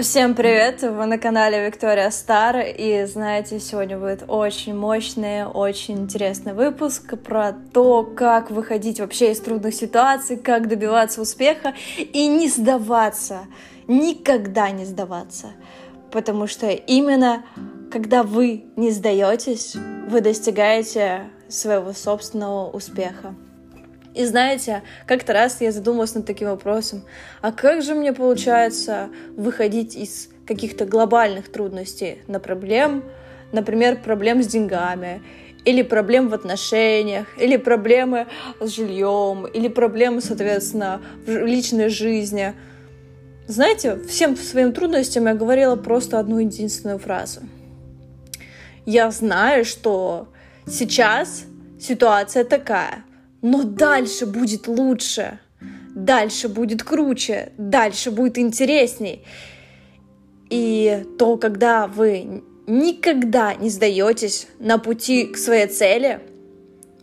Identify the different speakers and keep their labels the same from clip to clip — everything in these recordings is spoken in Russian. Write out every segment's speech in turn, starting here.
Speaker 1: Всем привет! Вы на канале Виктория Стар, и знаете, сегодня будет очень мощный, очень интересный выпуск про то, как выходить вообще из трудных ситуаций, как добиваться успеха и не сдаваться, никогда не сдаваться, потому что именно когда вы не сдаетесь, вы достигаете своего собственного успеха. И знаете, как-то раз я задумалась над таким вопросом, а как же мне получается выходить из каких-то глобальных трудностей на проблем, например, проблем с деньгами, или проблем в отношениях, или проблемы с жильем, или проблемы, соответственно, в личной жизни. Знаете, всем своим трудностям я говорила просто одну единственную фразу. Я знаю, что сейчас ситуация такая, но дальше будет лучше, дальше будет круче, дальше будет интересней. И то, когда вы никогда не сдаетесь на пути к своей цели,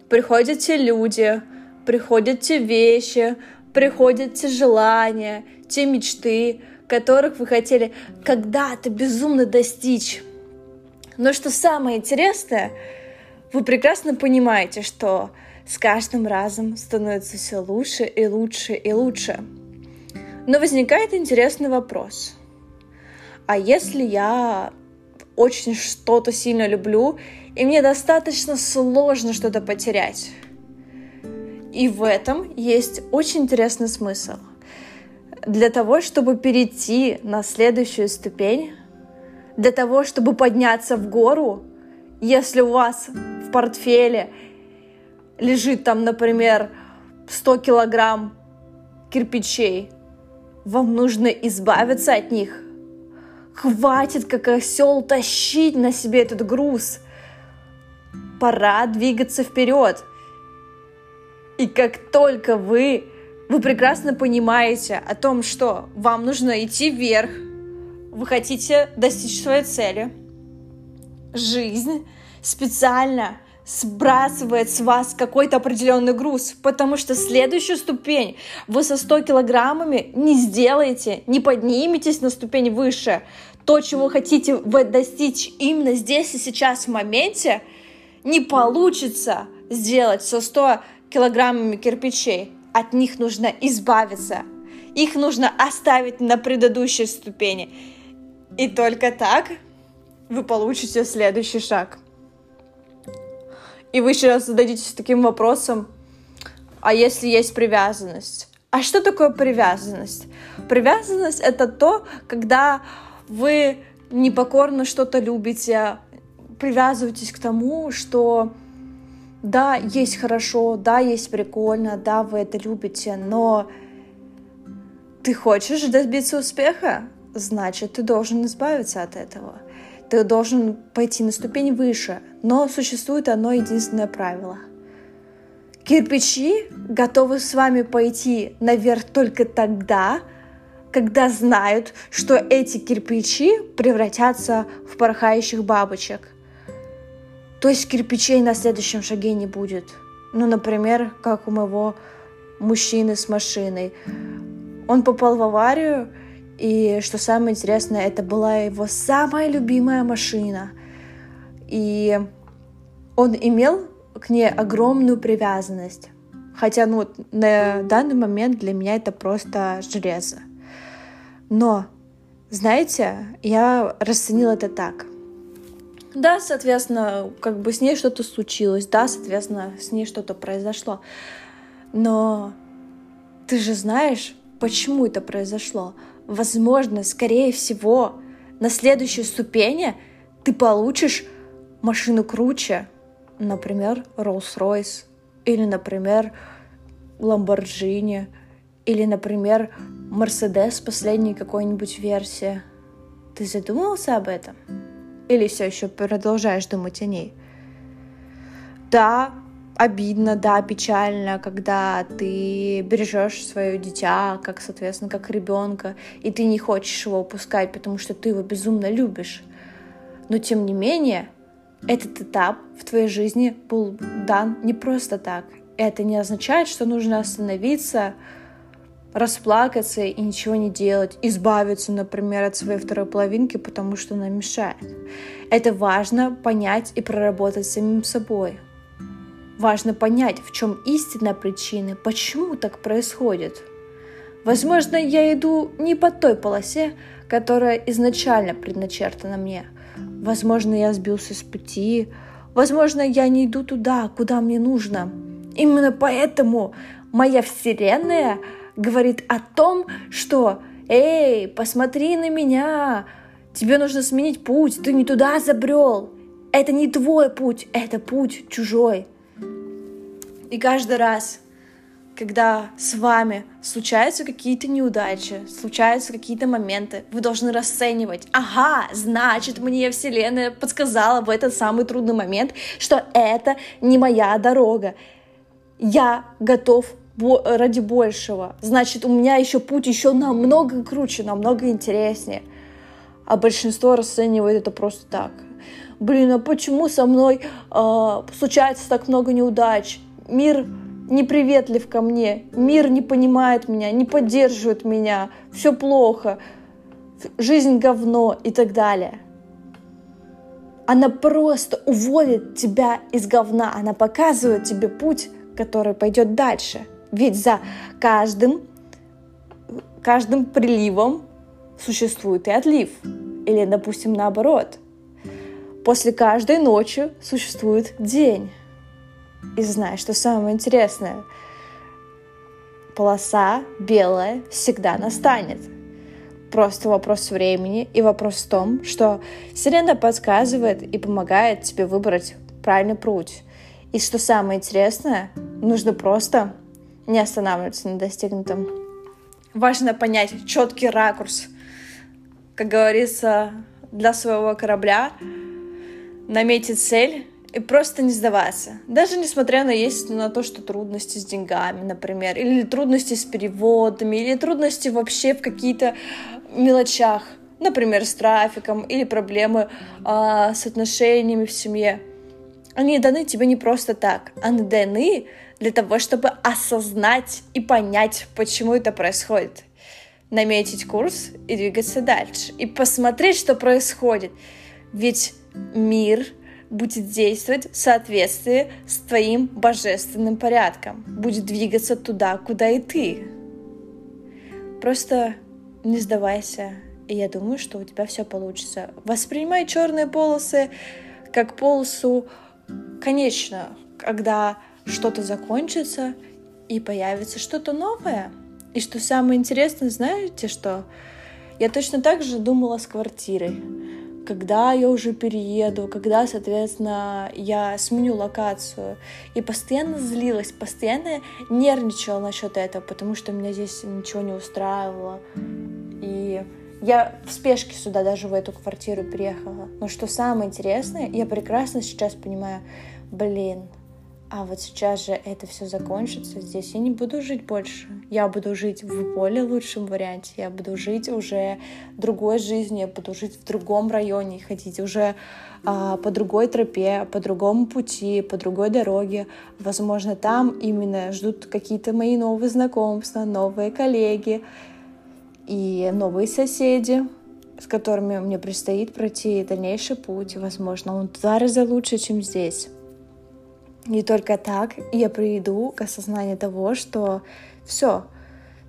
Speaker 1: приходят те люди, приходят те вещи, приходят те желания, те мечты, которых вы хотели когда-то безумно достичь. Но что самое интересное, вы прекрасно понимаете, что с каждым разом становится все лучше и лучше и лучше. Но возникает интересный вопрос. А если я очень что-то сильно люблю, и мне достаточно сложно что-то потерять? И в этом есть очень интересный смысл. Для того, чтобы перейти на следующую ступень, для того, чтобы подняться в гору, если у вас в портфеле лежит там, например, 100 килограмм кирпичей, вам нужно избавиться от них. Хватит, как осел, тащить на себе этот груз. Пора двигаться вперед. И как только вы, вы прекрасно понимаете о том, что вам нужно идти вверх, вы хотите достичь своей цели, жизнь специально сбрасывает с вас какой-то определенный груз, потому что следующую ступень вы со 100 килограммами не сделаете, не подниметесь на ступень выше. То, чего хотите вы достичь именно здесь и сейчас в моменте, не получится сделать со 100 килограммами кирпичей. От них нужно избавиться. Их нужно оставить на предыдущей ступени. И только так вы получите следующий шаг и вы сейчас зададитесь таким вопросом, а если есть привязанность? А что такое привязанность? Привязанность — это то, когда вы непокорно что-то любите, привязываетесь к тому, что да, есть хорошо, да, есть прикольно, да, вы это любите, но ты хочешь добиться успеха, значит, ты должен избавиться от этого ты должен пойти на ступень выше, но существует одно единственное правило. Кирпичи готовы с вами пойти наверх только тогда, когда знают, что эти кирпичи превратятся в порхающих бабочек. То есть кирпичей на следующем шаге не будет. Ну, например, как у моего мужчины с машиной. Он попал в аварию, и что самое интересное, это была его самая любимая машина. И он имел к ней огромную привязанность. Хотя, ну, на данный момент для меня это просто железо. Но, знаете, я расценила это так. Да, соответственно, как бы с ней что-то случилось, да, соответственно, с ней что-то произошло. Но ты же знаешь, почему это произошло возможно, скорее всего, на следующей ступени ты получишь машину круче, например, Rolls-Royce, или, например, Lamborghini, или, например, Mercedes последней какой-нибудь версии. Ты задумывался об этом? Или все еще продолжаешь думать о ней? Да, обидно, да, печально, когда ты бережешь свое дитя, как, соответственно, как ребенка, и ты не хочешь его упускать, потому что ты его безумно любишь. Но тем не менее, этот этап в твоей жизни был дан не просто так. Это не означает, что нужно остановиться расплакаться и ничего не делать, избавиться, например, от своей второй половинки, потому что она мешает. Это важно понять и проработать самим собой. Важно понять, в чем истинная причина, почему так происходит. Возможно, я иду не по той полосе, которая изначально предначертана мне. Возможно, я сбился с пути. Возможно, я не иду туда, куда мне нужно. Именно поэтому моя вселенная говорит о том, что «Эй, посмотри на меня! Тебе нужно сменить путь, ты не туда забрел! Это не твой путь, это путь чужой!» И каждый раз, когда с вами случаются какие-то неудачи, случаются какие-то моменты, вы должны расценивать, ага, значит, мне Вселенная подсказала в этот самый трудный момент, что это не моя дорога. Я готов ради большего. Значит, у меня еще путь еще намного круче, намного интереснее. А большинство расценивает это просто так. Блин, а почему со мной э, случается так много неудач? Мир неприветлив ко мне, мир не понимает меня, не поддерживает меня, все плохо, жизнь говно и так далее. Она просто уводит тебя из говна, она показывает тебе путь, который пойдет дальше – ведь за каждым, каждым приливом существует и отлив. Или, допустим, наоборот. После каждой ночи существует день. И знаешь, что самое интересное? Полоса белая всегда настанет. Просто вопрос времени и вопрос в том, что Вселенная подсказывает и помогает тебе выбрать правильный путь. И что самое интересное, нужно просто не останавливаться на достигнутом. Важно понять четкий ракурс, как говорится, для своего корабля, наметить цель и просто не сдаваться. Даже несмотря на есть на то, что трудности с деньгами, например, или трудности с переводами, или трудности вообще в какие-то мелочах, например, с трафиком или проблемы э, с отношениями в семье. Они даны тебе не просто так, они даны для того, чтобы осознать и понять, почему это происходит. Наметить курс и двигаться дальше. И посмотреть, что происходит. Ведь мир будет действовать в соответствии с твоим божественным порядком. Будет двигаться туда, куда и ты. Просто не сдавайся. И я думаю, что у тебя все получится. Воспринимай черные полосы как полосу конечно, когда что-то закончится и появится что-то новое. И что самое интересное, знаете что? Я точно так же думала с квартирой. Когда я уже перееду, когда, соответственно, я сменю локацию. И постоянно злилась, постоянно нервничала насчет этого, потому что меня здесь ничего не устраивало. И я в спешке сюда даже в эту квартиру приехала. Но что самое интересное, я прекрасно сейчас понимаю, блин, а вот сейчас же это все закончится, здесь я не буду жить больше. Я буду жить в более лучшем варианте, я буду жить уже другой жизнью, я буду жить в другом районе, ходить уже а, по другой тропе, по другому пути, по другой дороге. Возможно, там именно ждут какие-то мои новые знакомства, новые коллеги и новые соседи, с которыми мне предстоит пройти дальнейший путь. Возможно, он в два раза лучше, чем здесь. И только так я приду к осознанию того, что все,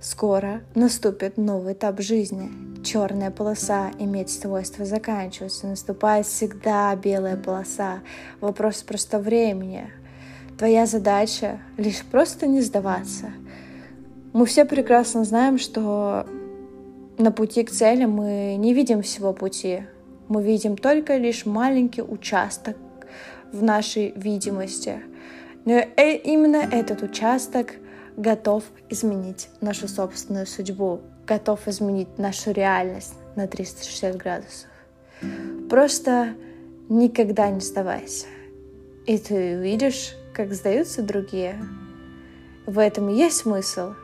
Speaker 1: скоро наступит новый этап жизни. Черная полоса имеет свойство заканчиваться, наступает всегда белая полоса. Вопрос просто времени. Твоя задача лишь просто не сдаваться. Мы все прекрасно знаем, что на пути к цели мы не видим всего пути. Мы видим только лишь маленький участок в нашей видимости. Но э, именно этот участок готов изменить нашу собственную судьбу, готов изменить нашу реальность на 360 градусов. Просто никогда не сдавайся. И ты увидишь, как сдаются другие. В этом есть смысл —